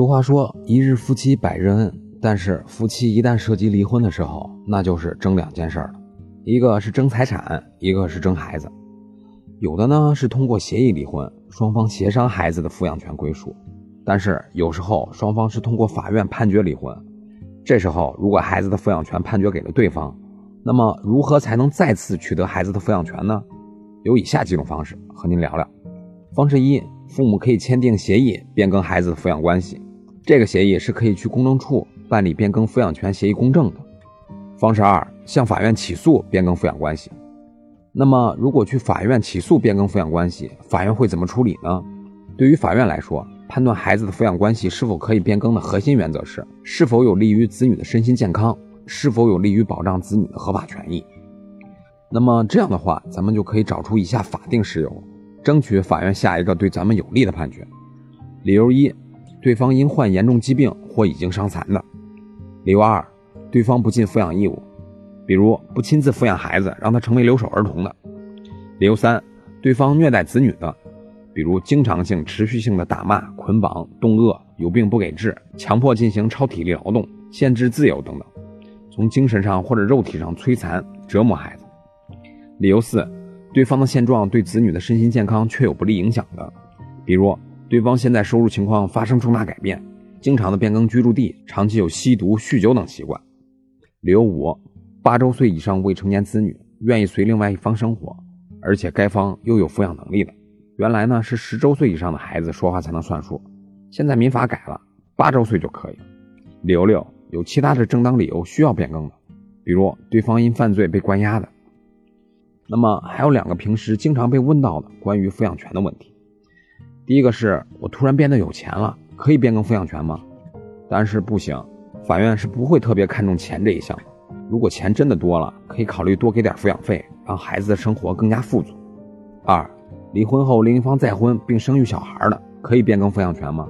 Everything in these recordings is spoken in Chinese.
俗话说“一日夫妻百日恩”，但是夫妻一旦涉及离婚的时候，那就是争两件事了，一个是争财产，一个是争孩子。有的呢是通过协议离婚，双方协商孩子的抚养权归属；但是有时候双方是通过法院判决离婚。这时候，如果孩子的抚养权判决给了对方，那么如何才能再次取得孩子的抚养权呢？有以下几种方式和您聊聊。方式一，父母可以签订协议变更孩子的抚养关系。这个协议是可以去公证处办理变更抚养权协议公证的。方式二，向法院起诉变更抚养关系。那么，如果去法院起诉变更抚养关系，法院会怎么处理呢？对于法院来说，判断孩子的抚养关系是否可以变更的核心原则是：是否有利于子女的身心健康，是否有利于保障子女的合法权益。那么这样的话，咱们就可以找出以下法定事由，争取法院下一个对咱们有利的判决。理由一。对方因患严重疾病或已经伤残的，理由二，对方不尽抚养义务，比如不亲自抚养孩子，让他成为留守儿童的；理由三，对方虐待子女的，比如经常性、持续性的打骂、捆绑、冻饿、有病不给治、强迫进行超体力劳动、限制自由等等，从精神上或者肉体上摧残、折磨孩子；理由四，对方的现状对子女的身心健康确有不利影响的，比如。对方现在收入情况发生重大改变，经常的变更居住地，长期有吸毒、酗酒等习惯。理由五：八周岁以上未成年子女愿意随另外一方生活，而且该方又有抚养能力的。原来呢是十周岁以上的孩子说话才能算数，现在民法改了，八周岁就可以。理由六：有其他的正当理由需要变更的，比如对方因犯罪被关押的。那么还有两个平时经常被问到的关于抚养权的问题。第一个是我突然变得有钱了，可以变更抚养权吗？答案是不行，法院是不会特别看重钱这一项。如果钱真的多了，可以考虑多给点抚养费，让孩子的生活更加富足。二，离婚后另一方再婚并生育小孩的，可以变更抚养权吗？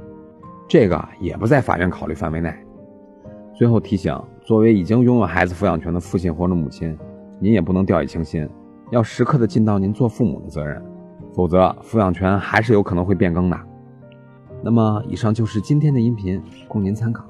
这个也不在法院考虑范围内。最后提醒，作为已经拥有孩子抚养权的父亲或者母亲，您也不能掉以轻心，要时刻的尽到您做父母的责任。否则，抚养权还是有可能会变更的。那么，以上就是今天的音频，供您参考。